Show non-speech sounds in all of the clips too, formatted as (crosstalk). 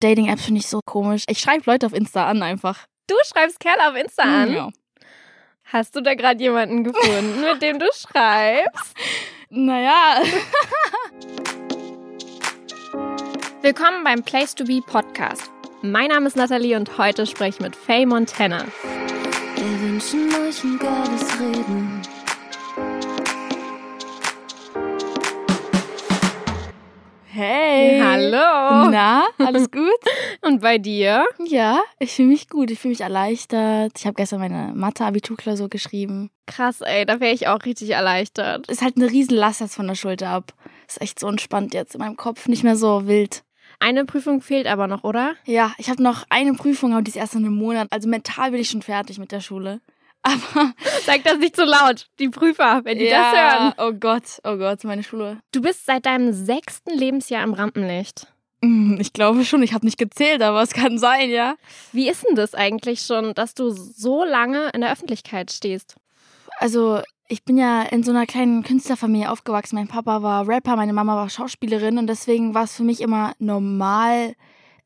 Dating-Apps finde ich so komisch. Ich schreibe Leute auf Insta an einfach. Du schreibst Kerle auf Insta an? Ja. Hast du da gerade jemanden gefunden, (laughs) mit dem du schreibst? Naja. (laughs) Willkommen beim Place to Be Podcast. Mein Name ist Nathalie und heute spreche ich mit Faye Montana. Wir wünschen euch ein geiles Reden. Hey. Hallo. Na, alles gut? (laughs) Und bei dir? Ja, ich fühle mich gut. Ich fühle mich erleichtert. Ich habe gestern meine Mathe-Abiturklausur geschrieben. Krass, ey, da wäre ich auch richtig erleichtert. Ist halt eine riesen Last jetzt von der Schulter ab. Ist echt so entspannt jetzt in meinem Kopf. Nicht mehr so wild. Eine Prüfung fehlt aber noch, oder? Ja, ich habe noch eine Prüfung, aber die ist erst in einem Monat. Also mental bin ich schon fertig mit der Schule. Aber (laughs) Sag das nicht so laut. Die Prüfer, wenn die ja, das hören. Oh Gott, oh Gott, meine Schule. Du bist seit deinem sechsten Lebensjahr im Rampenlicht. Hm, Ich glaube schon, ich habe nicht gezählt, aber es kann sein, ja. Wie ist denn das eigentlich schon, dass du so lange in der Öffentlichkeit stehst? Also, ich bin ja in so einer kleinen Künstlerfamilie aufgewachsen. Mein Papa war Rapper, meine Mama war Schauspielerin und deswegen war es für mich immer normal,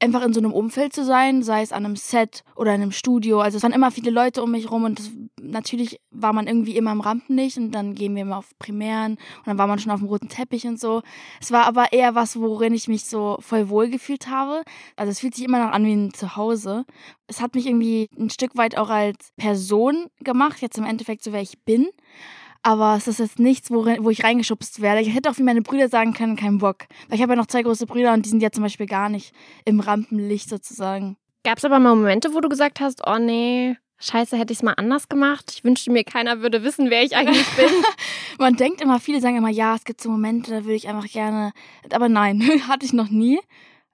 einfach in so einem Umfeld zu sein, sei es an einem Set oder in einem Studio. Also es waren immer viele Leute um mich rum und das, natürlich war man irgendwie immer im Rampenlicht und dann gehen wir immer auf Primären und dann war man schon auf dem roten Teppich und so. Es war aber eher was, worin ich mich so voll wohl gefühlt habe. Also es fühlt sich immer noch an wie ein Zuhause. Es hat mich irgendwie ein Stück weit auch als Person gemacht, jetzt im Endeffekt so, wer ich bin. Aber es ist jetzt nichts, worin, wo ich reingeschubst werde. Ich hätte auch wie meine Brüder sagen können, keinen Bock. Weil ich habe ja noch zwei große Brüder und die sind ja zum Beispiel gar nicht im Rampenlicht sozusagen. Gab es aber mal Momente, wo du gesagt hast, oh nee, scheiße, hätte ich es mal anders gemacht? Ich wünschte mir, keiner würde wissen, wer ich eigentlich bin. (laughs) (laughs) Man denkt immer, viele sagen immer, ja, es gibt so Momente, da würde ich einfach gerne. Aber nein, (laughs) hatte ich noch nie.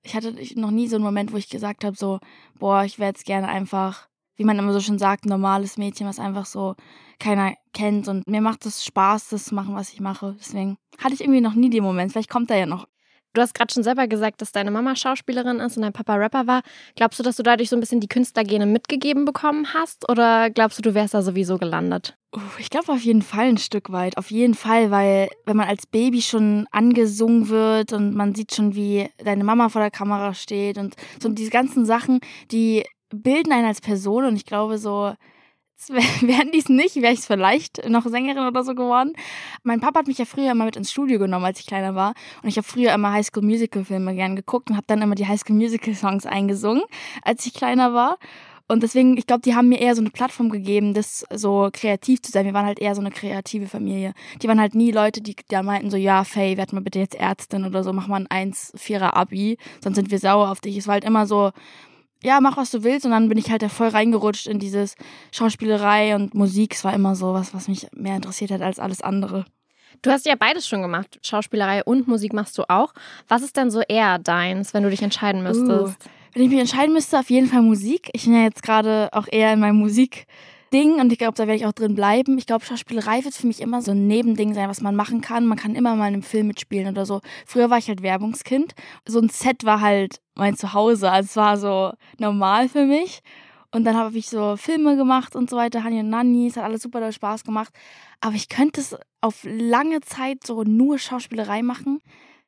Ich hatte noch nie so einen Moment, wo ich gesagt habe, so, boah, ich wäre jetzt gerne einfach, wie man immer so schon sagt, ein normales Mädchen, was einfach so keiner kennt. Und mir macht es Spaß, das zu machen, was ich mache. Deswegen hatte ich irgendwie noch nie den Moment. Vielleicht kommt er ja noch. Du hast gerade schon selber gesagt, dass deine Mama Schauspielerin ist und dein Papa Rapper war. Glaubst du, dass du dadurch so ein bisschen die Künstlergene mitgegeben bekommen hast? Oder glaubst du, du wärst da sowieso gelandet? Uh, Ich glaube auf jeden Fall ein Stück weit. Auf jeden Fall, weil wenn man als Baby schon angesungen wird und man sieht schon, wie deine Mama vor der Kamera steht und so diese ganzen Sachen, die bilden einen als Person und ich glaube so, wären (laughs) dies nicht, wäre ich vielleicht noch Sängerin oder so geworden. Mein Papa hat mich ja früher immer mit ins Studio genommen, als ich kleiner war. Und ich habe früher immer High School Musical Filme gern geguckt und habe dann immer die High School Musical Songs eingesungen, als ich kleiner war. Und deswegen, ich glaube, die haben mir eher so eine Plattform gegeben, das so kreativ zu sein. Wir waren halt eher so eine kreative Familie. Die waren halt nie Leute, die da meinten so, ja, Faye, werd mal bitte jetzt Ärztin oder so, mach mal ein 1-4er Abi, sonst sind wir sauer auf dich. Es war halt immer so, ja, mach was du willst. Und dann bin ich halt da voll reingerutscht in dieses Schauspielerei und Musik. Es war immer so was, was mich mehr interessiert hat als alles andere. Du hast ja beides schon gemacht. Schauspielerei und Musik machst du auch. Was ist denn so eher deins, wenn du dich entscheiden müsstest? Uh, wenn ich mich entscheiden müsste, auf jeden Fall Musik. Ich bin ja jetzt gerade auch eher in meinem Musikding und ich glaube, da werde ich auch drin bleiben. Ich glaube, Schauspielerei wird für mich immer so ein Nebending sein, was man machen kann. Man kann immer mal in einem Film mitspielen oder so. Früher war ich halt Werbungskind. So ein Set war halt mein Zuhause. Also es war so normal für mich. Und dann habe ich so Filme gemacht und so weiter, Hani und Nanni, es hat alles super doll Spaß gemacht. Aber ich könnte es auf lange Zeit so nur Schauspielerei machen,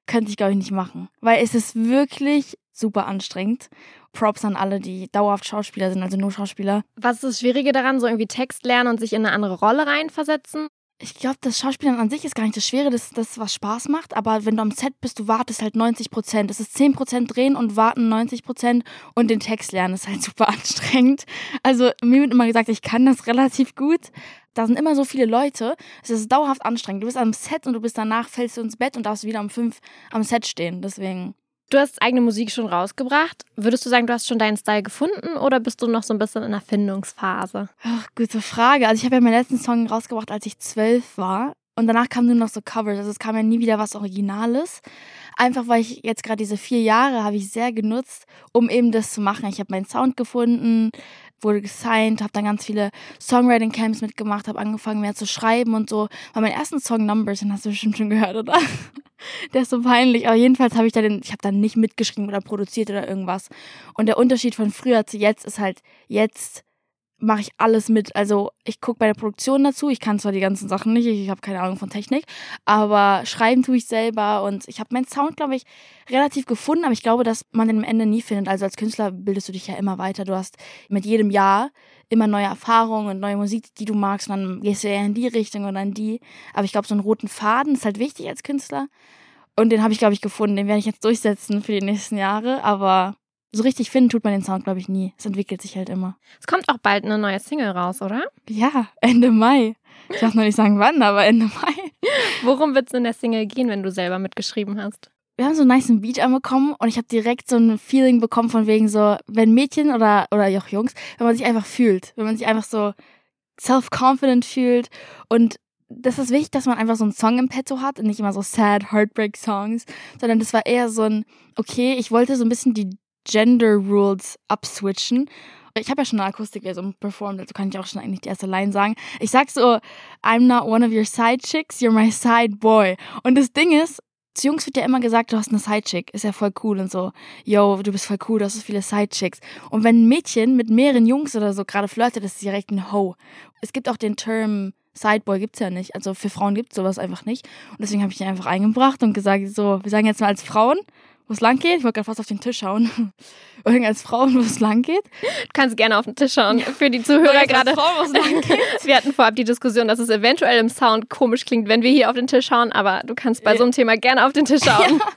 könnte ich glaube ich nicht machen. Weil es ist wirklich super anstrengend. Props an alle, die dauerhaft Schauspieler sind, also nur Schauspieler. Was ist das Schwierige daran, so irgendwie Text lernen und sich in eine andere Rolle reinversetzen? Ich glaube, das Schauspielern an sich ist gar nicht das Schwere, das ist das, was Spaß macht. Aber wenn du am Set bist, du wartest halt 90 Prozent. Es ist 10 Prozent drehen und warten 90 Prozent und den Text lernen ist halt (laughs) super anstrengend. Also mir wird immer gesagt, ich kann das relativ gut. Da sind immer so viele Leute. Es ist dauerhaft anstrengend. Du bist am Set und du bist danach, fällst du ins Bett und darfst wieder um fünf am Set stehen. Deswegen. Du hast eigene Musik schon rausgebracht. Würdest du sagen, du hast schon deinen Style gefunden oder bist du noch so ein bisschen in der Findungsphase? Ach, gute Frage. Also ich habe ja meinen letzten Song rausgebracht, als ich zwölf war. Und danach kamen nur noch so Covers. Also es kam ja nie wieder was Originales. Einfach weil ich jetzt gerade diese vier Jahre habe ich sehr genutzt, um eben das zu machen. Ich habe meinen Sound gefunden, wurde gesigned, habe dann ganz viele Songwriting-Camps mitgemacht, habe angefangen mehr zu schreiben und so. Weil mein ersten Song Numbers, den hast du bestimmt schon gehört, oder? (laughs) Der ist so peinlich. Aber jedenfalls habe ich da den, ich habe dann nicht mitgeschrieben oder produziert oder irgendwas. Und der Unterschied von früher zu jetzt ist halt, jetzt mache ich alles mit. Also ich gucke bei der Produktion dazu. Ich kann zwar die ganzen Sachen nicht, ich habe keine Ahnung von Technik, aber schreiben tue ich selber und ich habe meinen Sound, glaube ich, relativ gefunden, aber ich glaube, dass man den am Ende nie findet. Also als Künstler bildest du dich ja immer weiter. Du hast mit jedem Jahr immer neue Erfahrungen und neue Musik, die du magst und dann gehst du eher in die Richtung oder in die. Aber ich glaube, so einen roten Faden ist halt wichtig als Künstler. Und den habe ich, glaube ich, gefunden. Den werde ich jetzt durchsetzen für die nächsten Jahre. Aber so richtig finden tut man den Sound, glaube ich, nie. Es entwickelt sich halt immer. Es kommt auch bald eine neue Single raus, oder? Ja, Ende Mai. Ich darf noch nicht sagen wann, aber Ende Mai. Worum wird es in der Single gehen, wenn du selber mitgeschrieben hast? Wir haben so einen nice Beat anbekommen und ich habe direkt so ein Feeling bekommen von wegen so, wenn Mädchen oder, oder auch Jungs, wenn man sich einfach fühlt, wenn man sich einfach so self-confident fühlt und das ist wichtig, dass man einfach so einen Song im Petto hat und nicht immer so sad Heartbreak-Songs, sondern das war eher so ein, okay, ich wollte so ein bisschen die Gender Rules abswitchen. Ich habe ja schon eine Akustikversion performt, also kann ich auch schon eigentlich die erste Line sagen. Ich sag so, I'm not one of your side chicks, you're my side boy. Und das Ding ist, zu Jungs wird ja immer gesagt, du hast eine Sidechick, ist ja voll cool und so. Yo, du bist voll cool, du hast so viele Sidechicks. Und wenn ein Mädchen mit mehreren Jungs oder so gerade flirtet, ist sie direkt ein Ho. Es gibt auch den Term Sideboy gibt's ja nicht. Also für Frauen gibt's sowas einfach nicht. Und deswegen habe ich ihn einfach eingebracht und gesagt, so, wir sagen jetzt mal als Frauen, wo es lang geht. Ich wollte gerade fast auf den Tisch schauen. (laughs) Irgend als Frauen, wo es lang geht. Du kannst gerne auf den Tisch schauen. Für die Zuhörer gerade. (laughs) Wir hatten vorab die Diskussion, dass es eventuell im Sound komisch klingt, wenn wir hier auf den Tisch schauen, aber du kannst bei so einem Thema gerne auf den Tisch schauen. (laughs)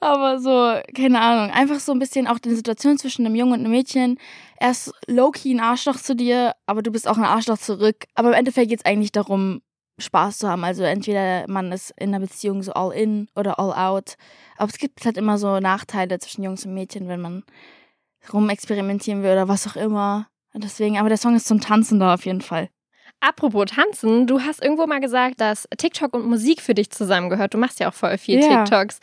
Ja, aber so, keine Ahnung. Einfach so ein bisschen auch die Situation zwischen einem Jungen und einem Mädchen. Er ist low-key ein Arschloch zu dir, aber du bist auch ein Arschloch zurück. Aber im Endeffekt geht es eigentlich darum, Spaß zu haben. Also entweder man ist in einer Beziehung so all in oder all out. Aber es gibt halt immer so Nachteile zwischen Jungs und Mädchen, wenn man rumexperimentieren will oder was auch immer. Deswegen, aber der Song ist zum Tanzen da auf jeden Fall. Apropos Tanzen, du hast irgendwo mal gesagt, dass TikTok und Musik für dich zusammengehört. Du machst ja auch voll viel Ja. TikToks.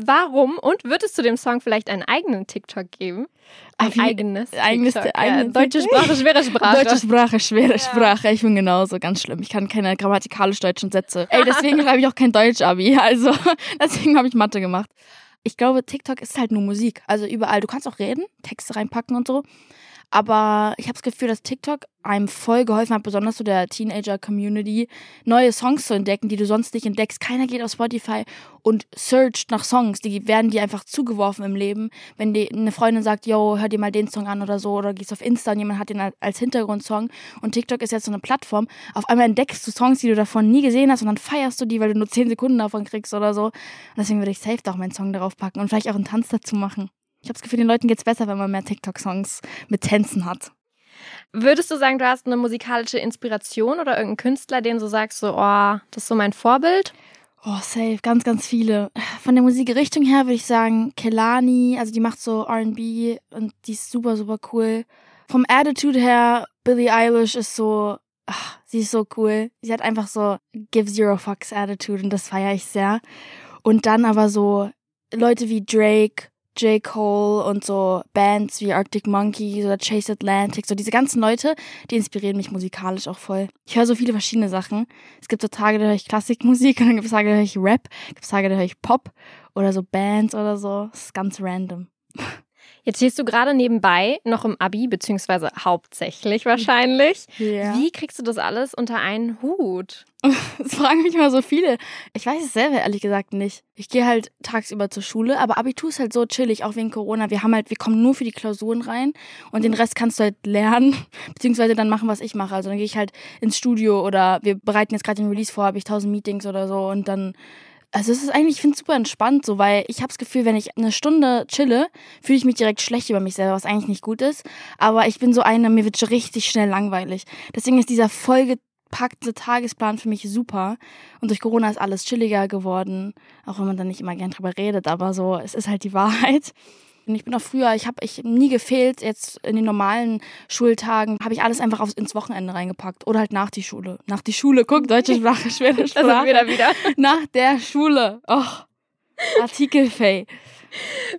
Warum und würdest du dem Song vielleicht einen eigenen TikTok geben? Ein Wie- eigenes eigenes- TikTok. ja, deutsche? Sprache, schwere Sprache. Deutsche Sprache, schwere Sprache. Ich bin genauso ganz schlimm. Ich kann keine grammatikalisch deutschen Sätze. (laughs) Ey, deswegen schreibe ich auch kein Deutsch-Abi. (laughs) Also, deswegen habe ich Mathe gemacht. Ich glaube, TikTok ist halt nur Musik. Also überall. Du kannst auch reden, Texte reinpacken und so. Aber ich habe das Gefühl, dass TikTok einem voll geholfen hat, besonders so der Teenager-Community, neue Songs zu entdecken, die du sonst nicht entdeckst. Keiner geht auf Spotify und searcht nach Songs. Die werden dir einfach zugeworfen im Leben. Wenn die, eine Freundin sagt, yo, hör dir mal den Song an oder so, oder gehst auf Insta und jemand hat den als Hintergrundsong. Und TikTok ist jetzt so eine Plattform. Auf einmal entdeckst du Songs, die du davon nie gesehen hast und dann feierst du die, weil du nur 10 Sekunden davon kriegst oder so. Und deswegen würde ich safe da auch meinen Song darauf packen und vielleicht auch einen Tanz dazu machen. Ich habe das Gefühl, den Leuten geht's besser, wenn man mehr TikTok-Songs mit Tänzen hat. Würdest du sagen, du hast eine musikalische Inspiration oder irgendeinen Künstler, den du sagst, so, oh, das ist so mein Vorbild? Oh, safe, ganz, ganz viele. Von der Musikrichtung her würde ich sagen, Kelani, also die macht so R&B und die ist super, super cool. Vom Attitude her, Billie Eilish ist so, ach, sie ist so cool. Sie hat einfach so Give Zero Fucks Attitude und das feiere ich sehr. Und dann aber so Leute wie Drake, J. Cole und so Bands wie Arctic Monkeys oder Chase Atlantic, so diese ganzen Leute, die inspirieren mich musikalisch auch voll. Ich höre so viele verschiedene Sachen. Es gibt so Tage, da höre ich Klassikmusik und dann gibt es Tage, da höre ich Rap, gibt es Tage, da höre ich Pop oder so Bands oder so. Das ist ganz random. (laughs) Jetzt stehst du gerade nebenbei noch im Abi, beziehungsweise hauptsächlich wahrscheinlich. Ja. Wie kriegst du das alles unter einen Hut? (laughs) Das fragen mich mal so viele. Ich weiß es selber ehrlich gesagt nicht. Ich gehe halt tagsüber zur Schule, aber Abitur ist halt so chillig, auch wegen Corona. Wir haben halt, wir kommen nur für die Klausuren rein und den Rest kannst du halt lernen, (laughs) beziehungsweise dann machen, was ich mache. Also dann gehe ich halt ins Studio oder wir bereiten jetzt gerade den Release vor, habe ich tausend Meetings oder so und dann also es ist eigentlich, ich finde es super entspannt so, weil ich habe das Gefühl, wenn ich eine Stunde chille, fühle ich mich direkt schlecht über mich selber, was eigentlich nicht gut ist. Aber ich bin so eine, mir wird richtig schnell langweilig. Deswegen ist dieser vollgepackte Tagesplan für mich super. Und durch Corona ist alles chilliger geworden, auch wenn man dann nicht immer gern drüber redet, aber so, es ist halt die (laughs) Wahrheit. Und ich bin auch früher, ich habe ich nie gefehlt, jetzt in den normalen Schultagen habe ich alles einfach aufs, ins Wochenende reingepackt oder halt nach die Schule. Nach die Schule, guck, deutsche Sprache, (laughs) schwere Sprache. wir da wieder. Nach der Schule. Oh, Artikelfay.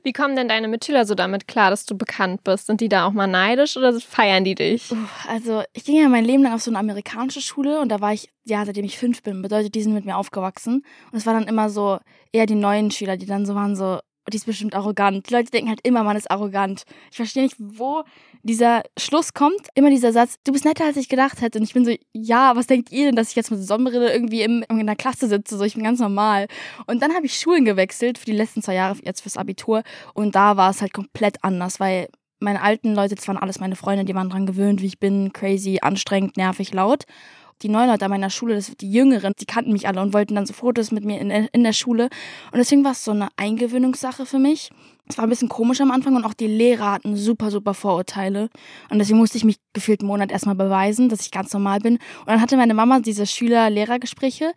Wie kommen denn deine Mitschüler so damit klar, dass du bekannt bist? Sind die da auch mal neidisch oder feiern die dich? Also, ich ging ja mein Leben lang auf so eine amerikanische Schule und da war ich, ja, seitdem ich fünf bin, bedeutet, die sind mit mir aufgewachsen. Und es war dann immer so eher die neuen Schüler, die dann so waren so, die ist bestimmt arrogant. Die Leute denken halt immer, man ist arrogant. Ich verstehe nicht, wo dieser Schluss kommt. Immer dieser Satz, du bist netter, als ich gedacht hätte. Und ich bin so, ja, was denkt ihr denn, dass ich jetzt mit Sonnenbrille irgendwie in, in der Klasse sitze? So, ich bin ganz normal. Und dann habe ich Schulen gewechselt für die letzten zwei Jahre, jetzt fürs Abitur. Und da war es halt komplett anders, weil meine alten Leute, das waren alles meine Freunde, die waren dran gewöhnt, wie ich bin, crazy, anstrengend, nervig, laut die neuen Leute an meiner Schule, das, die Jüngeren, die kannten mich alle und wollten dann so Fotos mit mir in, in der Schule. Und deswegen war es so eine Eingewöhnungssache für mich. Es war ein bisschen komisch am Anfang und auch die Lehrer hatten super, super Vorurteile. Und deswegen musste ich mich gefühlt einen Monat erstmal beweisen, dass ich ganz normal bin. Und dann hatte meine Mama diese Schüler-Lehrer-Gespräche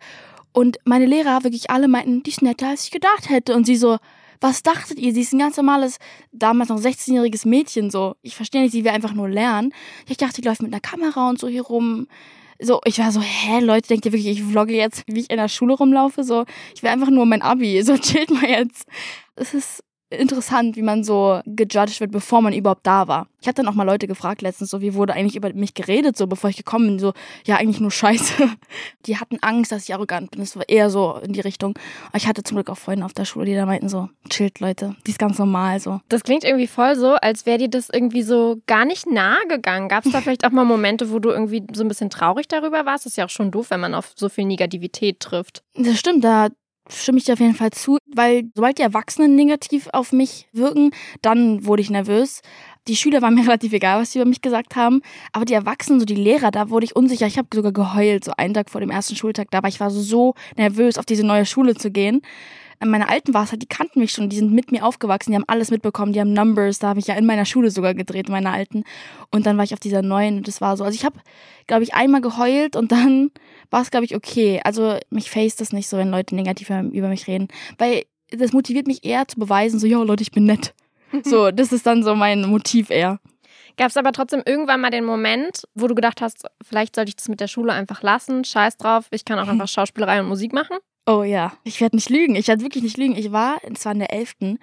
und meine Lehrer wirklich alle meinten, die ist netter, als ich gedacht hätte. Und sie so, was dachtet ihr? Sie ist ein ganz normales, damals noch 16-jähriges Mädchen, so. Ich verstehe nicht, sie will einfach nur lernen. Ich dachte, die läuft mit einer Kamera und so hier rum so, ich war so, hä, Leute, denkt ihr wirklich, ich vlogge jetzt, wie ich in der Schule rumlaufe? So, ich will einfach nur mein Abi, so chillt mal jetzt. Es ist interessant, wie man so gejudged wird, bevor man überhaupt da war. Ich hatte dann auch mal Leute gefragt letztens, so wie wurde eigentlich über mich geredet, so bevor ich gekommen bin, so ja eigentlich nur Scheiße. (laughs) Die hatten Angst, dass ich arrogant bin. Das war eher so in die Richtung. Aber ich hatte zum Glück auch Freunde auf der Schule, die da meinten so chillt Leute, die ist ganz normal so. Das klingt irgendwie voll so, als wäre dir das irgendwie so gar nicht nahe gegangen. Gab es da (laughs) vielleicht auch mal Momente, wo du irgendwie so ein bisschen traurig darüber warst? Das ist ja auch schon doof, wenn man auf so viel Negativität trifft. Das stimmt, da stimme ich dir auf jeden Fall zu, weil sobald die Erwachsenen negativ auf mich wirken, dann wurde ich nervös. Die Schüler waren (laughs) mir relativ egal, was sie über mich gesagt haben, aber die Erwachsenen, so die Lehrer, da wurde ich unsicher. Ich habe sogar geheult, so einen Tag vor dem ersten Schultag da, aber ich war so nervös, auf diese neue Schule zu gehen meine alten war es halt, die kannten mich schon, die sind mit mir aufgewachsen, die haben alles mitbekommen, die haben Numbers, da habe ich ja in meiner Schule sogar gedreht, meine alten. Und dann war ich auf dieser neuen und das war so. Also ich habe, glaube ich, einmal geheult und dann war es, glaube ich, okay. Also mich face das nicht so, wenn Leute negativ über mich reden. Weil das motiviert mich eher zu beweisen, so, ja, Leute, ich bin nett. (laughs) So, das ist dann so mein Motiv eher. Gab es aber trotzdem irgendwann mal den Moment, wo du gedacht hast, vielleicht sollte ich das mit der Schule einfach lassen, scheiß drauf, ich kann auch (laughs) einfach Schauspielerei und Musik machen? Oh ja, ich werde nicht lügen. Ich werde wirklich nicht lügen. Ich war, es war in der 11.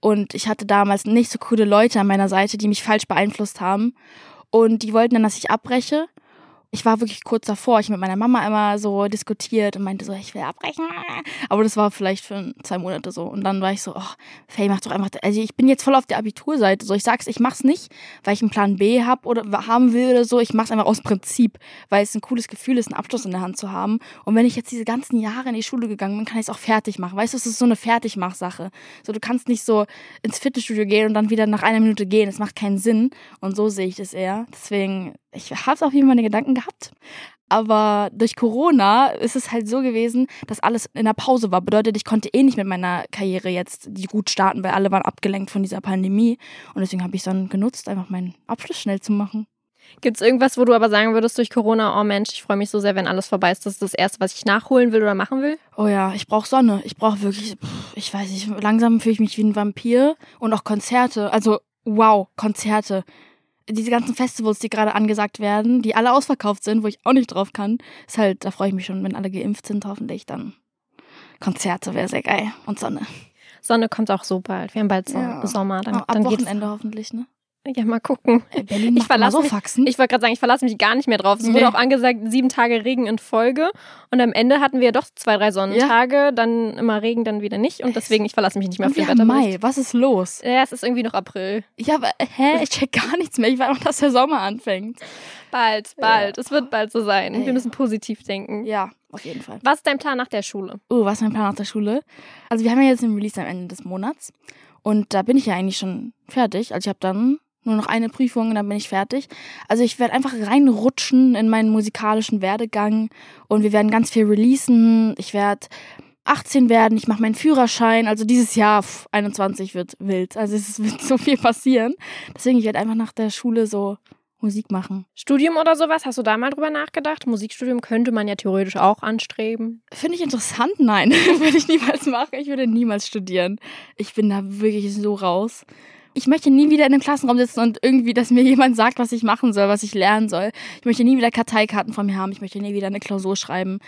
und ich hatte damals nicht so coole Leute an meiner Seite, die mich falsch beeinflusst haben. Und die wollten dann, dass ich abbreche ich war wirklich kurz davor. Ich mit meiner Mama immer so diskutiert und meinte so, ich will abbrechen. Aber das war vielleicht für zwei Monate so. Und dann war ich so, oh, Faye, mach doch einfach. Also ich bin jetzt voll auf der Abiturseite. So, ich sag's, ich mach's nicht, weil ich einen Plan B hab oder haben will oder so. Ich mach's einfach aus Prinzip, weil es ein cooles Gefühl ist, einen Abschluss in der Hand zu haben. Und wenn ich jetzt diese ganzen Jahre in die Schule gegangen bin, kann ich es auch fertig machen. Weißt du, es ist so eine Fertigmachsache. So, du kannst nicht so ins Fitnessstudio gehen und dann wieder nach einer Minute gehen. Das macht keinen Sinn. Und so sehe ich das eher. Deswegen ich habe auf jeden Fall meine Gedanken gehabt. Aber durch Corona ist es halt so gewesen, dass alles in der Pause war. Bedeutet, ich konnte eh nicht mit meiner Karriere jetzt die gut starten, weil alle waren abgelenkt von dieser Pandemie. Und deswegen habe ich es dann genutzt, einfach meinen Abschluss schnell zu machen. Gibt es irgendwas, wo du aber sagen würdest durch Corona, oh Mensch, ich freue mich so sehr, wenn alles vorbei ist. Das ist das Erste, was ich nachholen will oder machen will? Oh ja, ich brauche Sonne. Ich brauche wirklich, ich weiß nicht, langsam fühle ich mich wie ein Vampir. Und auch Konzerte. Also, wow, Konzerte diese ganzen Festivals, die gerade angesagt werden, die alle ausverkauft sind, wo ich auch nicht drauf kann, ist halt, da freue ich mich schon, wenn alle geimpft sind, hoffentlich dann. Konzerte wäre sehr geil und Sonne. Sonne kommt auch so bald. Wir haben bald so ja. Sommer. Dann, ab dann Wochenende hoffentlich, ne? Ja, mal gucken. Äh, Berlin ich verlasse so Faxen. Ich wollte gerade sagen, ich verlasse mich gar nicht mehr drauf. Es nee. wurde auch angesagt, sieben Tage Regen in Folge. Und am Ende hatten wir doch zwei, drei Sonnentage, ja. dann immer Regen, dann wieder nicht. Und deswegen, ich verlasse mich nicht mehr auf den Wetter. Mai, was ist los? Ja, es ist irgendwie noch April. Ja, aber hä? Ich check gar nichts mehr. Ich weiß auch, dass der Sommer anfängt. Bald, bald. Ja. Es wird bald so sein. Wir müssen positiv denken. Ja, auf jeden Fall. Was ist dein Plan nach der Schule? Oh, was ist mein Plan nach der Schule? Also wir haben ja jetzt einen Release am Ende des Monats. Und da bin ich ja eigentlich schon fertig. Also ich habe dann nur noch eine Prüfung und dann bin ich fertig. Also ich werde einfach reinrutschen in meinen musikalischen Werdegang und wir werden ganz viel releasen. Ich werde 18 werden, ich mache meinen Führerschein. Also dieses Jahr pff, 21 wird wild. Also es wird so viel passieren. Deswegen ich werde einfach nach der Schule so Musik machen. Studium oder sowas? Hast du da mal drüber nachgedacht? Musikstudium könnte man ja theoretisch auch anstreben. Finde ich interessant? Nein, (laughs) würde ich niemals machen. Ich würde niemals studieren. Ich bin da wirklich so raus ich möchte nie wieder in einem Klassenraum sitzen und irgendwie, dass mir jemand sagt, was ich machen soll, was ich lernen soll. Ich möchte nie wieder Karteikarten von mir haben. Ich möchte nie wieder eine Klausur schreiben.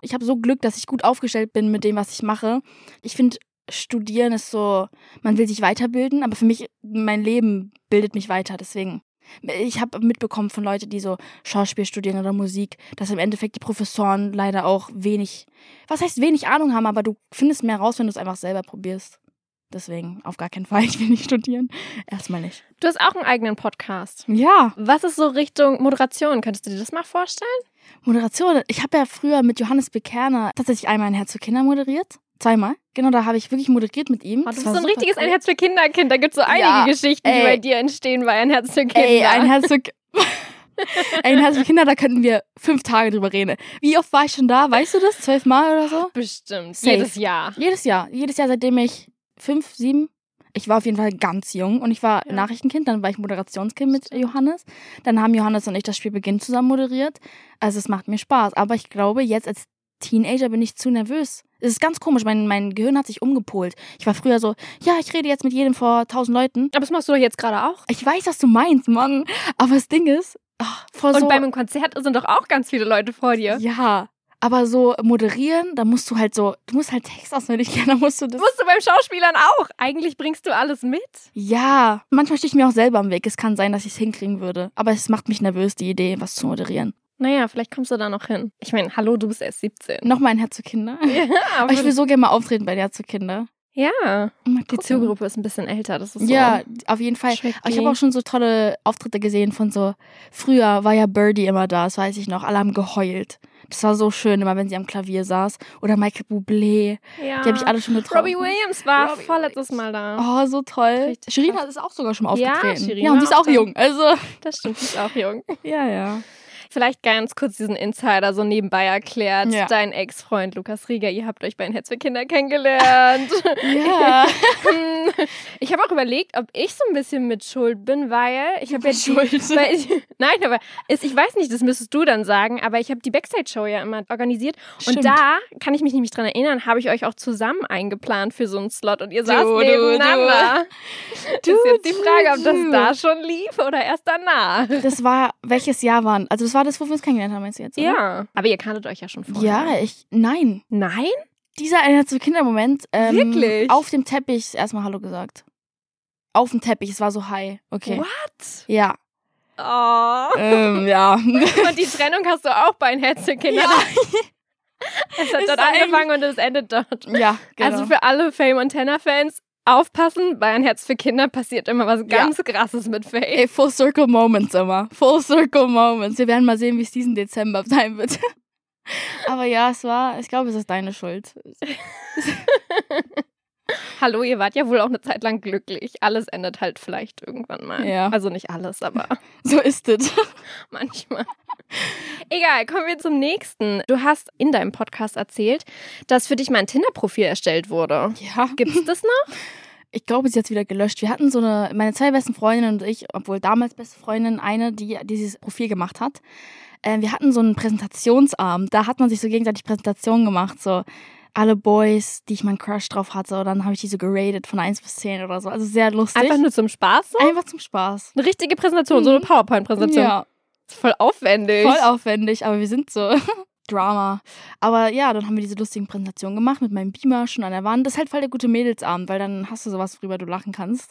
Ich habe so Glück, dass ich gut aufgestellt bin mit dem, was ich mache. Ich finde, Studieren ist so, man will sich weiterbilden, aber für mich, mein Leben bildet mich weiter. Deswegen ich habe mitbekommen von Leuten, die so Schauspiel studieren oder Musik, dass im Endeffekt die Professoren leider auch wenig, was heißt wenig Ahnung haben, aber du findest mehr raus, wenn du es einfach selber probierst. Deswegen auf gar keinen Fall, (laughs) ich will nicht studieren. Erstmal nicht. Du hast auch einen eigenen Podcast. Ja, Was ist so Richtung Moderation? Könntest du dir das mal vorstellen? Moderation. Ich habe ja früher mit Johannes Bekerner tatsächlich einmal ein Herz für Kinder moderiert. Zweimal. Genau, da habe ich wirklich moderiert mit ihm. Oh, Das bist war so ein richtiges cool. Ein Herz für Kinderkind. Da gibt es so einige Ja, Geschichten, die ey. bei dir entstehen bei Ein Herz für Kinder. Ey, ein Herz für Ey, (laughs) ein Herz für Kinder, da könnten wir fünf Tage drüber reden. Wie oft war ich schon da? Weißt du das? Zwölf Mal oder so? Bestimmt. Safe. Jedes Jahr. Jedes Jahr. Jedes Jahr, seitdem ich fünf, sieben. Ich war auf jeden Fall ganz jung und ich war Ja. Nachrichtenkind, dann war ich Moderationskind mit Johannes. Dann haben Johannes und ich das Spiel Beginn zusammen moderiert. Also es macht mir Spaß. Aber ich glaube, jetzt als Teenager bin ich zu nervös. Es ist ganz komisch, mein, mein Gehirn hat sich umgepolt. Ich war früher so, ja, ich rede jetzt mit jedem vor tausend Leuten. Aber das machst du doch jetzt gerade auch. Ich weiß, was du meinst, Mann. Aber das Ding ist, ach, vor Und so, beim Konzert sind doch auch ganz viele Leute vor dir. ja, aber so moderieren, da musst du halt so, du musst halt Text auswendig kennen, da musst du das. Musst du beim Schauspielern auch. Eigentlich bringst du alles mit. Ja, manchmal stehe ich mir auch selber im Weg. Es kann sein, dass ich es hinkriegen würde. Aber es macht mich nervös, die Idee, was zu moderieren. Naja, vielleicht kommst du da noch hin. Ich meine, hallo, du bist erst 17. Nochmal ein Herz zu Kinder. Ja, (laughs) Aber ich will so gerne mal auftreten bei der zu Kinder. Ja. Die. Zielgruppe ist ein bisschen älter. Das ist so. Ja, auf jeden Fall. tricky. Aber ich habe auch schon so tolle Auftritte gesehen von so, früher war ja Birdie immer da, das weiß ich noch. Alle haben geheult. Das war so schön, immer wenn sie am Klavier saß. Oder Michael Bublé. ja. Die habe ich alle schon getroffen. Robbie Williams war Robbie vorletztes Mal da. Oh, so toll. Richtig Shirin es auch sogar schon mal Ja, aufgetreten. Shirin ja, und sie ist auch jung. Also, Das stimmt, die ist auch jung. ja, ja. Vielleicht ganz kurz diesen Insider so nebenbei erklärt. Ja. Dein Ex-Freund Lukas Rieger, ihr habt euch bei ein Herz für Kinder kennengelernt. Ja. (laughs) Hm, ich habe auch überlegt, ob ich so ein bisschen mit Schuld bin, weil ich habe ja Schuld. (laughs) ich, nein, aber es, ich weiß nicht, das müsstest du dann sagen, aber ich habe die Backstage-Show ja immer organisiert und Stimmt. da kann ich mich nämlich dran erinnern, habe ich euch auch zusammen eingeplant für so einen Slot und ihr saßt Du, du, nebeneinander. Du, ist jetzt die Frage, ob das du. da schon lief oder erst danach. Das war, welches Jahr waren? Also, das war das, wo wir uns kennengelernt haben, meinst du jetzt? Oder? Ja, aber ihr kanntet euch ja schon vorher. Ja, ich, nein. Nein? Dieser eine zu Kindermoment. Ähm, Wirklich? Auf dem Teppich erstmal Hallo gesagt. Auf dem Teppich, es war so high. Okay. What? Ja. Oh. ähm, ja. (laughs) Und die Trennung hast du auch bei für Kinder. (laughs) Es hat Ist dort angefangen und es endet dort. ja, genau. Also für alle Fame Montana-Fans, aufpassen, bei ein Herz für Kinder passiert immer was Ja. ganz Krasses mit Faye. Ey, Full Circle Moments immer. Full Circle Moments. Wir werden mal sehen, wie es diesen Dezember (laughs) sein wird. Aber ja, es war, ich glaube, es ist deine Schuld. (laughs) (laughs) Hallo, ihr wart ja wohl auch eine Zeit lang glücklich. Alles endet halt vielleicht irgendwann mal. Ja. Also nicht alles, aber (laughs) So ist es. (laughs) manchmal. Egal, kommen wir zum nächsten. Du hast in deinem Podcast erzählt, dass für dich mal ein Tinder-Profil erstellt wurde. Ja. Gibt's das noch? (laughs) Ich glaube, sie hat wieder gelöscht. Wir hatten so eine, meine zwei besten Freundinnen und ich, obwohl damals beste Freundin, eine, die dieses Profil gemacht hat. Äh, wir hatten so einen Präsentationsabend. Da hat man sich so gegenseitig Präsentationen gemacht. So alle Boys, die ich meinen Crush drauf hatte. Und dann habe ich die so geratet von 1 bis 10 oder so. Also sehr lustig. Einfach nur zum Spaß? So? Einfach zum Spaß. Eine richtige Präsentation, so eine PowerPoint-Präsentation. Ja, Voll aufwendig. voll aufwendig, aber wir sind so (laughs) Drama. Aber ja, dann haben wir diese lustigen Präsentationen gemacht mit meinem Beamer schon an der Wand. Das ist halt voll der gute Mädelsabend, weil dann hast du sowas, worüber du lachen kannst.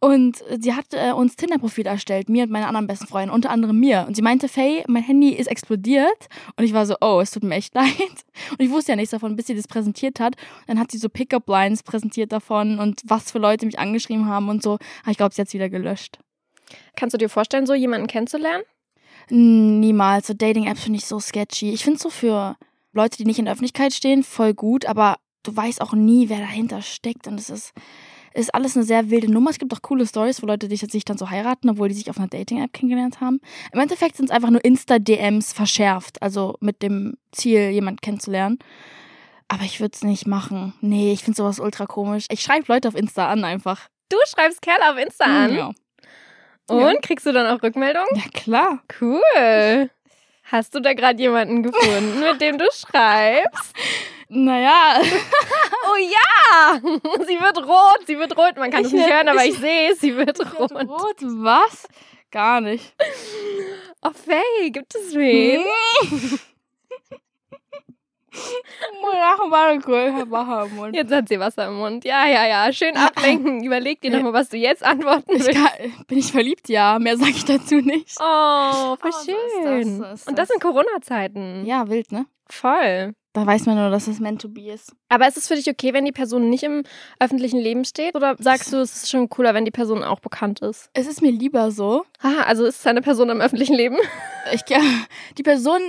Und sie hat äh, uns Tinder-Profil erstellt, mir und meine anderen besten Freunde, unter anderem mir. Und sie meinte, Faye, mein Handy ist explodiert. Und ich war so, oh, es tut mir echt (laughs) leid. Und ich wusste ja nichts davon, bis sie das präsentiert hat. Dann hat sie so Pickup-Lines präsentiert davon und was für Leute mich angeschrieben haben und so. Aber ich glaube, sie hat es wieder gelöscht. Kannst du dir vorstellen, so jemanden kennenzulernen? Niemals. So Dating-Apps finde ich so sketchy. Ich finde so für Leute, die nicht in der Öffentlichkeit stehen, voll gut, aber du weißt auch nie, wer dahinter steckt. Und es ist, ist alles eine sehr wilde Nummer. Es gibt auch coole Stories, wo Leute sich dann so heiraten, obwohl die sich auf einer Dating-App kennengelernt haben. Im Endeffekt sind es einfach nur Insta-DMs verschärft, also mit dem Ziel, jemanden kennenzulernen. Aber ich würde es nicht machen. Nee, ich finde sowas ultra komisch. Ich schreibe Leute auf Insta an einfach. Du schreibst Kerle auf Insta an. Ja, Und Ja. kriegst du dann auch Rückmeldung? ja klar. Cool. Hast du da gerade jemanden gefunden, mit dem du schreibst? Naja, (laughs) Oh ja! Sie wird rot, sie wird rot. Man kann es Ich nicht werd- hören, aber ich ich- sehe es, sie (laughs) wird rot. rot, was? Gar nicht. Oh, Faye, gibt es wen? Mach mal cool, Wasser im Mund. Jetzt hat sie Wasser im Mund. Ja, ja, ja. Schön ablenken. Überleg dir nochmal, was du jetzt antworten Ich willst. kann, bin ich verliebt? Ja, mehr sage ich dazu nicht. Oh, voll Oh, so schön. das, so Und das das. in Corona-Zeiten. Ja, wild, ne? Voll. Da weiß man nur, dass es meant to be ist. Aber ist es für dich okay, wenn die Person nicht im öffentlichen Leben steht? Oder sagst du, es ist schon cooler, wenn die Person auch bekannt ist? Es ist mir lieber so. Haha, also ist es eine Person im öffentlichen Leben? Ich, die Person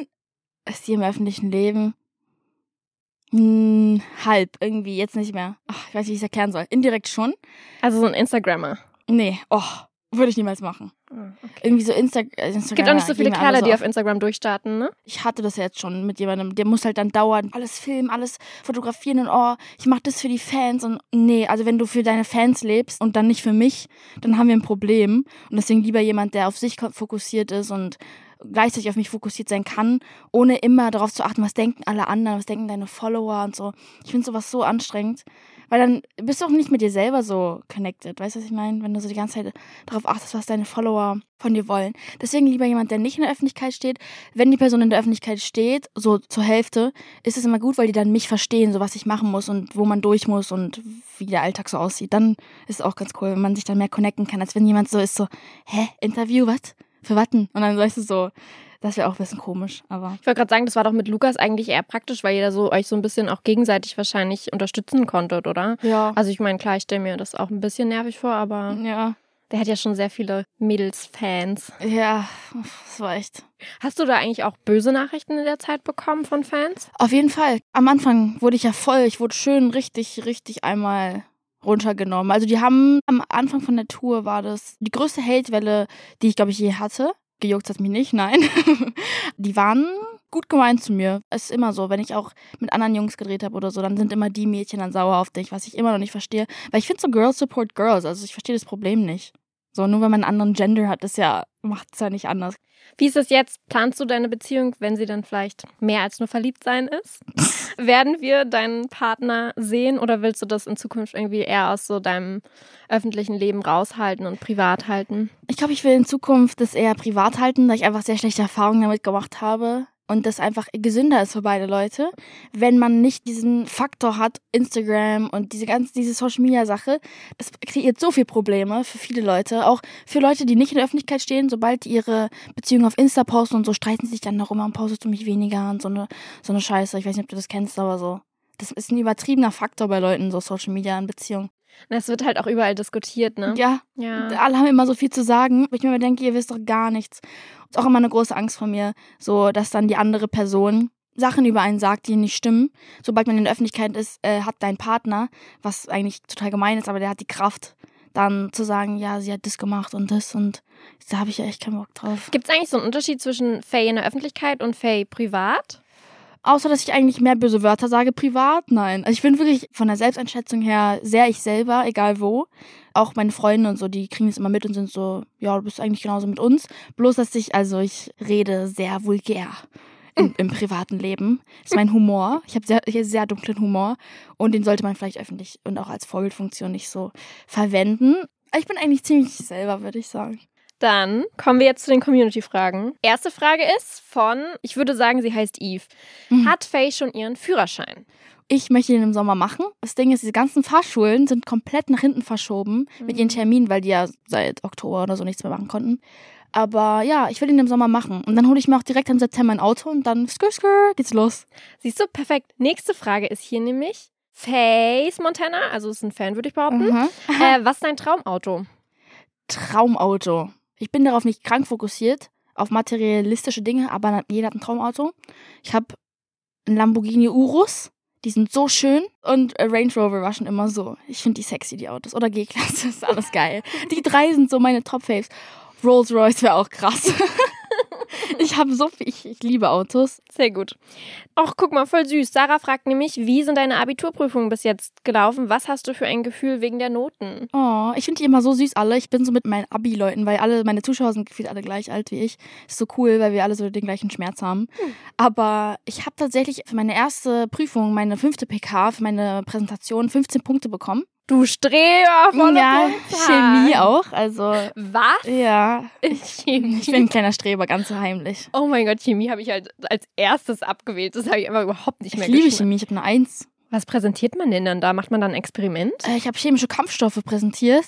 ist die im öffentlichen Leben. Hm, halb, irgendwie, jetzt nicht mehr. Ach, ich weiß nicht, wie ich es erklären soll. Indirekt schon. Also so ein Instagrammer. Nee, oh, würde ich niemals machen. Ah, Okay. Irgendwie so Insta äh, Instagram. Es gibt auch nicht so viele Kerle, die auf Instagram durchstarten, ne? ich hatte das jetzt schon mit jemandem, der muss halt dann dauernd alles filmen, alles fotografieren und oh, ich mach das für die Fans und nee, also wenn du für deine Fans lebst und dann nicht für mich, dann haben wir ein Problem und deswegen lieber jemand, der auf sich fokussiert ist und gleichzeitig auf mich fokussiert sein kann, ohne immer darauf zu achten, was denken alle anderen, was denken deine Follower und so. Ich finde sowas so anstrengend, weil dann bist du auch nicht mit dir selber so connected, weißt du, was ich meine? Wenn du so die ganze Zeit darauf achtest, was deine Follower von dir wollen. Deswegen lieber jemand, der nicht in der Öffentlichkeit steht. Wenn die Person in der Öffentlichkeit steht, so zur Hälfte, ist es immer gut, weil die dann mich verstehen, so was ich machen muss und wo man durch muss und wie der Alltag so aussieht. Dann ist es auch ganz cool, wenn man sich dann mehr connecten kann, als wenn jemand so ist, so, hä, Interview, was? Für watten? Und dann sagst du so, das wäre auch ein bisschen komisch, aber Ich wollte gerade sagen, das war doch mit Lukas eigentlich eher praktisch, weil ihr da so euch so ein bisschen auch gegenseitig wahrscheinlich unterstützen konntet, oder? ja. Also ich meine, klar, ich stelle mir das auch ein bisschen nervig vor, aber Ja, der hat ja schon sehr viele Mädels-Fans. ja, das war echt. Hast du da eigentlich auch böse Nachrichten in der Zeit bekommen von Fans? Auf jeden Fall. Am Anfang wurde ich ja voll, ich wurde schön richtig, richtig einmal runtergenommen. Also die haben am Anfang von der Tour war das die größte Hatewelle, die ich glaube ich je hatte. Gejuckt hat mich nicht, nein. (laughs) die waren gut gemeint zu mir. Es ist immer so, wenn ich auch mit anderen Jungs gedreht habe oder so, dann sind immer die Mädchen dann sauer auf dich, was ich immer noch nicht verstehe. Weil ich finde so Girls support Girls, also ich verstehe das Problem nicht. So, nur wenn man einen anderen Gender hat, ist ja, macht es ja nicht anders. Wie ist es jetzt? Planst du deine Beziehung, wenn sie dann vielleicht mehr als nur verliebt sein ist? (laughs) Werden wir deinen Partner sehen oder willst du das in Zukunft irgendwie eher aus so deinem öffentlichen Leben raushalten und privat halten? Ich glaube, ich will in Zukunft das eher privat halten, da ich einfach sehr schlechte Erfahrungen damit gemacht habe. Und das einfach gesünder ist für beide Leute, wenn man nicht diesen Faktor hat, Instagram und diese ganze, diese Social Media Sache. Das kreiert so viele Probleme für viele Leute. Auch für Leute, die nicht in der Öffentlichkeit stehen, sobald die ihre Beziehung auf Insta posten und so, streiten sie sich dann noch immer und postest du mich weniger und so eine, so eine Scheiße. Ich weiß nicht, ob du das kennst, aber so. Das ist ein übertriebener Faktor bei Leuten, so Social Media in Beziehungen. Es wird halt auch überall diskutiert, ne? Ja, Ja. alle haben immer so viel zu sagen, wo ich mir immer denke, ihr wisst doch gar nichts. Ist auch immer eine große Angst von mir, so dass dann die andere Person Sachen über einen sagt, die nicht stimmen. Sobald man in der Öffentlichkeit ist, äh, hat dein Partner, was eigentlich total gemein ist, aber der hat die Kraft, dann zu sagen, ja, sie hat das gemacht und das und da habe ich ja echt keinen Bock drauf. Gibt es eigentlich so einen Unterschied zwischen Faye in der Öffentlichkeit und Faye privat? Außer, dass ich eigentlich mehr böse Wörter sage, privat, nein. Also ich bin wirklich von der Selbsteinschätzung her sehr ich selber, egal wo. Auch meine Freunde und so, die kriegen es immer mit und sind so, ja, du bist eigentlich genauso mit uns. Bloß, dass ich, also ich rede sehr vulgär im, im privaten Leben. Das ist mein Humor. Ich habe sehr, sehr dunklen Humor und den sollte man vielleicht öffentlich und auch als Vorbildfunktion nicht so verwenden. Ich bin eigentlich ziemlich ich selber, würde ich sagen. Dann kommen wir jetzt zu den Community-Fragen. Erste Frage ist von, ich würde sagen, sie heißt Eve. Mhm. Hat Faye schon ihren Führerschein? Ich möchte den im Sommer machen. Das Ding ist, diese ganzen Fahrschulen sind komplett nach hinten verschoben mit ihren Terminen, weil die ja seit Oktober oder so nichts mehr machen konnten. Aber ja, ich will ihn im Sommer machen. Und dann hole ich mir auch direkt im September ein Auto und dann skr skr geht's los. Siehst du, perfekt. Nächste Frage ist hier nämlich Faye's Montana, also ist ein Fan, würde ich behaupten. Mhm. Äh, was ist dein Traumauto? Traumauto. Ich bin darauf nicht krank fokussiert, auf materialistische Dinge, aber jeder hat ein Traumauto. Ich habe einen Lamborghini Urus. Die sind so schön. Und äh, Range Rover war schon immer so. Ich finde die sexy, die Autos. Oder G-Klasse, (laughs) ist alles geil. Die drei sind so meine Top-Faves. Rolls Royce wäre auch krass. (laughs) ich habe so viel, ich, ich liebe Autos. Sehr gut. Ach, guck mal, voll süß. Sarah fragt nämlich, wie sind deine Abiturprüfungen bis jetzt gelaufen? Was hast du für ein Gefühl wegen der Noten? Oh, ich finde die immer so süß alle. Ich bin so mit meinen Abi-Leuten, weil alle, meine Zuschauer sind gefühlt alle gleich alt wie ich. Ist so cool, weil wir alle so den gleichen Schmerz haben. Aber ich habe tatsächlich für meine erste Prüfung, meine fünfte PK, für meine Präsentation 15 Punkte bekommen. Du Streber, volle ja. Chemie auch. Also, Was? ja. In Chemie? Ich bin ein kleiner Streber, ganz so heimlich. Oh mein Gott, Chemie habe ich halt als erstes abgewählt. Das habe ich einfach überhaupt nicht Ich mehr liebe geschmeckt. Chemie, ich habe eine Eins. Was präsentiert man denn dann da? Macht man dann ein Experiment? Äh, Ich habe chemische Kampfstoffe präsentiert.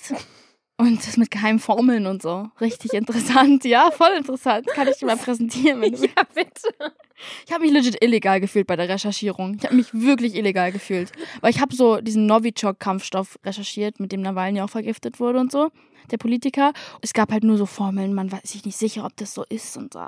Und das mit geheimen Formeln und so. Richtig interessant. Ja, voll interessant. Kann ich dir mal präsentieren, wenn du (laughs) Ja, bitte. Ich habe mich legit illegal gefühlt bei der Recherchierung. Ich habe mich wirklich illegal gefühlt. Weil ich habe so diesen Novichok-Kampfstoff recherchiert, mit dem Nawalny auch vergiftet wurde und so, der Politiker. Es gab halt nur so Formeln, man war sich nicht sicher, ob das so ist und so.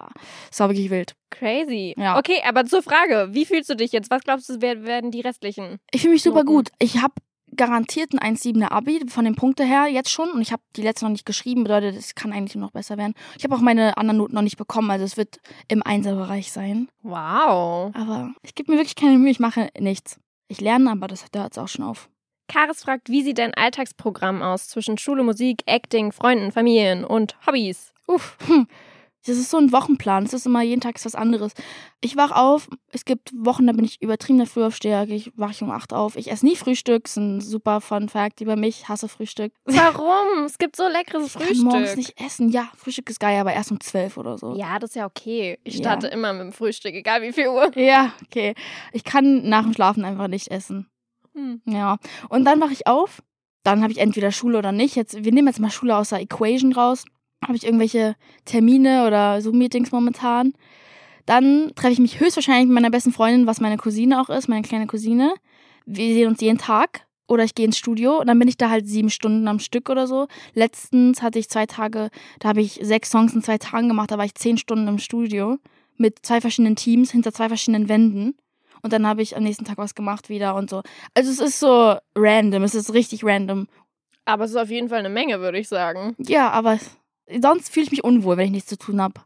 Es war wirklich wild. Crazy. Ja. Okay, aber zur Frage, wie fühlst du dich jetzt? Was glaubst du, wer- werden die restlichen? Ich fühle mich super Noten. gut. Ich habe garantiert ein 1,7er Abi von den Punkten her jetzt schon und ich habe die letzte noch nicht geschrieben, bedeutet, es kann eigentlich noch besser werden. Ich habe auch meine anderen Noten noch nicht bekommen, also es wird im Einserbereich sein. Wow. Aber ich gebe mir wirklich keine Mühe, ich mache nichts. Ich lerne, aber das da hört es auch schon auf. Karis fragt, wie sieht dein Alltagsprogramm aus zwischen Schule, Musik, Acting, Freunden, Familien und Hobbys? Uff. Hm. Das ist so ein Wochenplan. Es ist immer jeden Tag ist was anderes. Ich wach auf. Es gibt Wochen, da bin ich übertriebener Frühaufsteher. Ich wache ich um 8 auf. Ich esse nie Frühstück. Das ist ein super Fun Fact über mich. Hasse Frühstück. (laughs) Warum? Es gibt so leckeres Ich kann Frühstück. morgens nicht essen. Ja, Frühstück ist geil, aber erst um 12 oder so. Ja, das ist ja okay. Ich Ja. starte immer mit dem Frühstück, egal wie viel Uhr. (laughs) Ja, okay. Ich kann nach dem Schlafen einfach nicht essen. Hm. Ja. Und dann wache ich auf. Dann habe ich entweder Schule oder nicht. Jetzt, wir nehmen jetzt mal Schule außer Equation raus. Habe ich irgendwelche Termine oder Zoom-Meetings momentan. Dann treffe ich mich höchstwahrscheinlich mit meiner besten Freundin, was meine Cousine auch ist, meine kleine Cousine. Wir sehen uns jeden Tag. Oder ich gehe ins Studio und dann bin ich da halt sieben Stunden am Stück oder so. Letztens hatte ich zwei Tage, da habe ich sechs Songs in zwei Tagen gemacht, da war ich zehn Stunden im Studio mit zwei verschiedenen Teams hinter zwei verschiedenen Wänden. Und dann habe ich am nächsten Tag was gemacht wieder und so. Also es ist so random, es ist richtig random. Aber es ist auf jeden Fall eine Menge, würde ich sagen. Ja, aber sonst fühle ich mich unwohl, wenn ich nichts zu tun habe.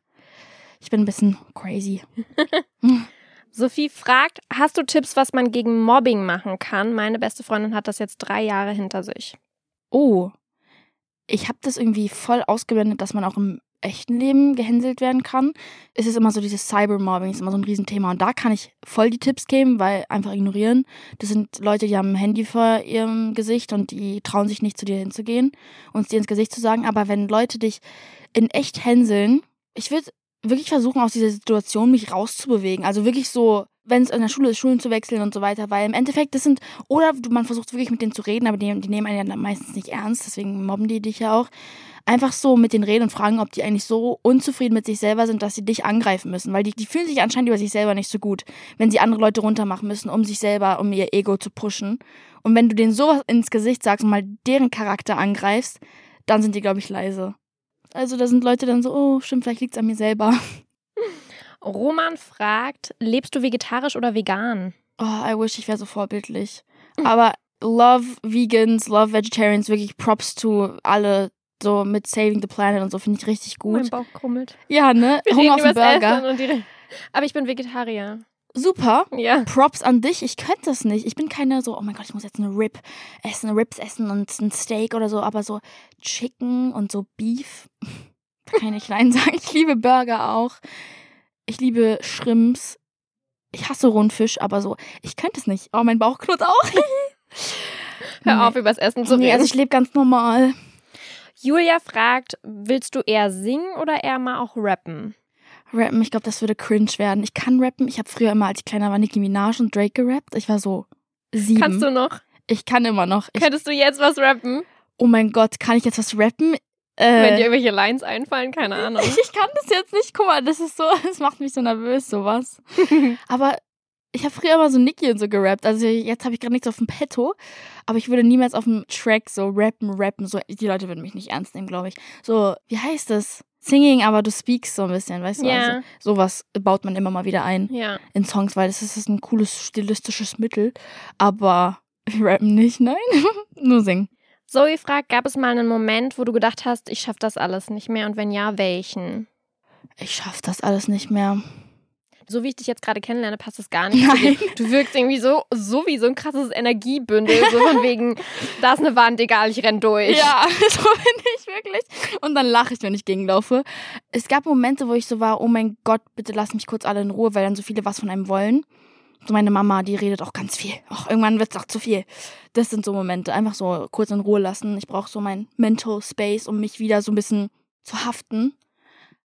Ich bin ein bisschen crazy. (laughs) Sophie fragt, hast du Tipps, was man gegen Mobbing machen kann? Meine beste Freundin hat das jetzt drei Jahre hinter sich. Oh, ich habe das irgendwie voll ausgeblendet, dass man auch im echten Leben gehänselt werden kann. Es ist immer so dieses Cybermobbing, ist immer so ein Riesenthema. Und da kann ich voll die Tipps geben, weil einfach ignorieren. Das sind Leute, die haben ein Handy vor ihrem Gesicht und die trauen sich nicht zu dir hinzugehen und es dir ins Gesicht zu sagen. Aber wenn Leute dich in echt hänseln, ich würde wirklich versuchen, aus dieser Situation mich rauszubewegen. Also wirklich so, wenn es in der Schule ist, Schulen zu wechseln und so weiter, weil im Endeffekt, das sind, oder man versucht wirklich mit denen zu reden, aber die, die nehmen einen ja meistens nicht ernst, deswegen mobben die dich ja auch. Einfach so mit denen reden und fragen, ob die eigentlich so unzufrieden mit sich selber sind, dass sie dich angreifen müssen, weil die, die fühlen sich anscheinend über sich selber nicht so gut, wenn sie andere Leute runtermachen müssen, um sich selber, um ihr Ego zu pushen. Und wenn du denen sowas ins Gesicht sagst und mal deren Charakter angreifst, dann sind die, glaube ich, leise. Also da sind Leute dann so, oh, stimmt, vielleicht liegt's an mir selber. Roman fragt, lebst du vegetarisch oder vegan? Oh, I wish ich wäre so vorbildlich. Aber love Vegans, love Vegetarians, wirklich Props to alle so mit Saving the Planet und so finde ich richtig Mein gut. Bauch krummelt. Ja, ne? Wir Hunger auf den Burger. Aber ich bin Vegetarier. Super. Ja. Props an dich. Ich könnte das nicht. Ich bin keine so, oh mein Gott, ich muss jetzt eine Rib essen, Ribs essen und ein Steak oder so, aber so Chicken und so Beef. (laughs) Kann ich nein sagen. Ich liebe Burger auch. Ich liebe Shrimps. Ich hasse Rundfisch, aber so, ich könnte es nicht. Oh, mein Bauch knurrt auch. (laughs) Hör auf, übers Essen zu Nee, reden. also ich lebe ganz normal. Julia fragt, willst du eher singen oder eher mal auch rappen? Rappen, ich glaube, das würde cringe werden. Ich kann rappen. Ich habe früher immer, als ich kleiner war, Nicki Minaj und Drake gerappt. Ich war so sieben. Kannst du noch? ich kann immer noch. Ich, Könntest du jetzt was rappen? oh mein Gott, kann ich jetzt was rappen? Wenn Äh, dir irgendwelche Lines einfallen, keine (laughs) Ahnung. ich kann das jetzt nicht. Guck mal, das ist so, (laughs) das macht mich so nervös, sowas. (laughs) Aber ich habe früher immer so Nicki und so gerappt. Also jetzt habe ich gerade nichts auf dem Petto. Aber ich würde niemals auf dem Track so rappen, rappen. So, die Leute würden mich nicht ernst nehmen, glaube ich. So, wie heißt das? Singing, aber du speakst so ein bisschen, weißt du? Ja. Also, sowas baut man immer mal wieder ein Ja. in Songs, weil das ist, das ist ein cooles stilistisches Mittel. Aber wir rappen nicht, nein. Nur singen. Zoe fragt, gab es mal einen Moment, wo du gedacht hast, ich schaff das alles nicht mehr und wenn ja, welchen? Ich schaff das alles nicht mehr. So wie ich dich jetzt gerade kennenlerne, passt das gar nicht. Nein. Du wirkst irgendwie so, so wie so ein krasses Energiebündel, so von wegen, (laughs) da ist eine Wand, egal, ich renn durch. Ja, (laughs) so bin ich wirklich. Und dann lache ich, wenn ich gegenlaufe. Es gab Momente, wo ich so war, oh mein Gott, bitte lass mich kurz alle in Ruhe, weil dann so viele was von einem wollen. Meine Mama, die redet auch ganz viel. Auch irgendwann wird's auch zu viel. Das sind so Momente. Einfach so kurz in Ruhe lassen. Ich brauche so mein Mental Space, um mich wieder so ein bisschen zu haften.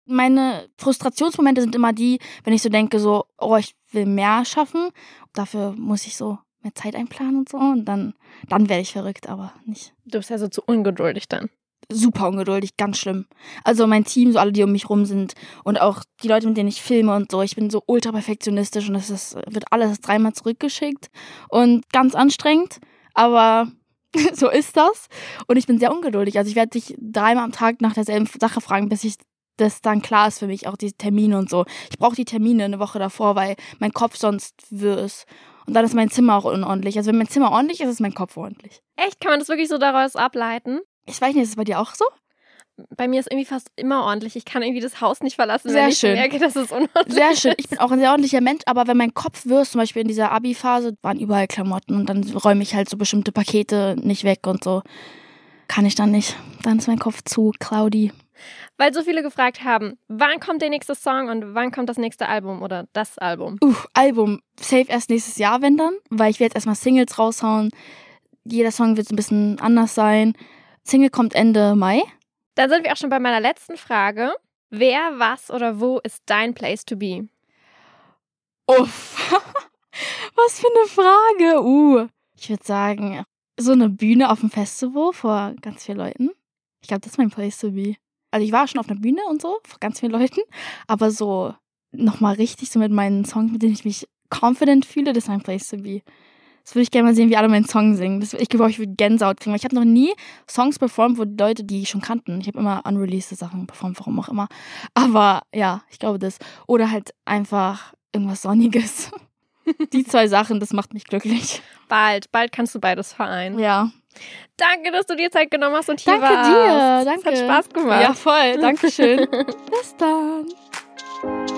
Meine Frustrationsmomente sind immer die, wenn ich so denke, so, oh, ich will mehr schaffen. Dafür muss ich so mehr Zeit einplanen und so. Und dann, dann werde ich verrückt, aber nicht. Du bist ja so zu ungeduldig dann. Super ungeduldig, ganz schlimm. Also mein Team, so alle, die um mich rum sind und auch die Leute, mit denen ich filme und so, ich bin so ultra perfektionistisch und es ist, wird alles dreimal zurückgeschickt und ganz anstrengend, aber (laughs) so ist das. Und ich bin sehr ungeduldig. Also ich werde dich dreimal am Tag nach derselben Sache fragen, bis ich das dann klar ist für mich, auch diese Termine und so. Ich brauche die Termine eine Woche davor, weil mein Kopf sonst wirr ist. Und dann ist mein Zimmer auch unordentlich. Also wenn mein Zimmer ordentlich ist, ist mein Kopf ordentlich. Echt? Kann man das wirklich so daraus ableiten? Ich weiß nicht, ist es bei dir auch so? Bei mir ist irgendwie fast immer ordentlich. Ich kann irgendwie das Haus nicht verlassen, Sehr wenn ich schön. merke, dass es unordentlich Sehr schön. Ich bin auch ein sehr ordentlicher Mensch, aber wenn mein Kopf wirr ist, zum Beispiel in dieser Abi-Phase, waren überall Klamotten und dann räume ich halt so bestimmte Pakete nicht weg und so. Kann ich dann nicht. Dann ist mein Kopf zu cloudy. Weil so viele gefragt haben, wann kommt der nächste Song und wann kommt das nächste Album oder das Album? Uh, Album. Safe erst nächstes Jahr, wenn dann. Weil ich werde jetzt erstmal Singles raushauen. Jeder Song wird ein bisschen anders sein. Single kommt Ende Mai. Dann sind wir auch schon bei meiner letzten Frage. Wer, was oder wo ist dein Place to be? Uff. (laughs) Was für eine Frage. Uh. Ich würde sagen, so eine Bühne auf dem Festival vor ganz vielen Leuten. Ich glaube, das ist mein Place to be. Also ich war schon auf einer Bühne und so, vor ganz vielen Leuten. Aber so nochmal richtig so mit meinen Songs, mit denen ich mich confident fühle, das ist mein Place to be. Das würde ich gerne mal sehen, wie alle meinen Song singen. Das, ich glaube, ich würde Gänsehaut kriegen. Weil ich habe noch nie Songs performt, wo die Leute, die ich schon kannten. Ich habe immer unreleased Sachen performt, warum auch immer. Aber ja, ich glaube das. Oder halt einfach irgendwas Sonniges. (laughs) die zwei Sachen, das macht mich glücklich. Bald, bald kannst du beides vereinen. Ja. Danke, dass du dir Zeit genommen hast und hier Danke warst. dir. Danke. Es hat Spaß gemacht. Ja, voll. Dankeschön. (laughs) Bis dann.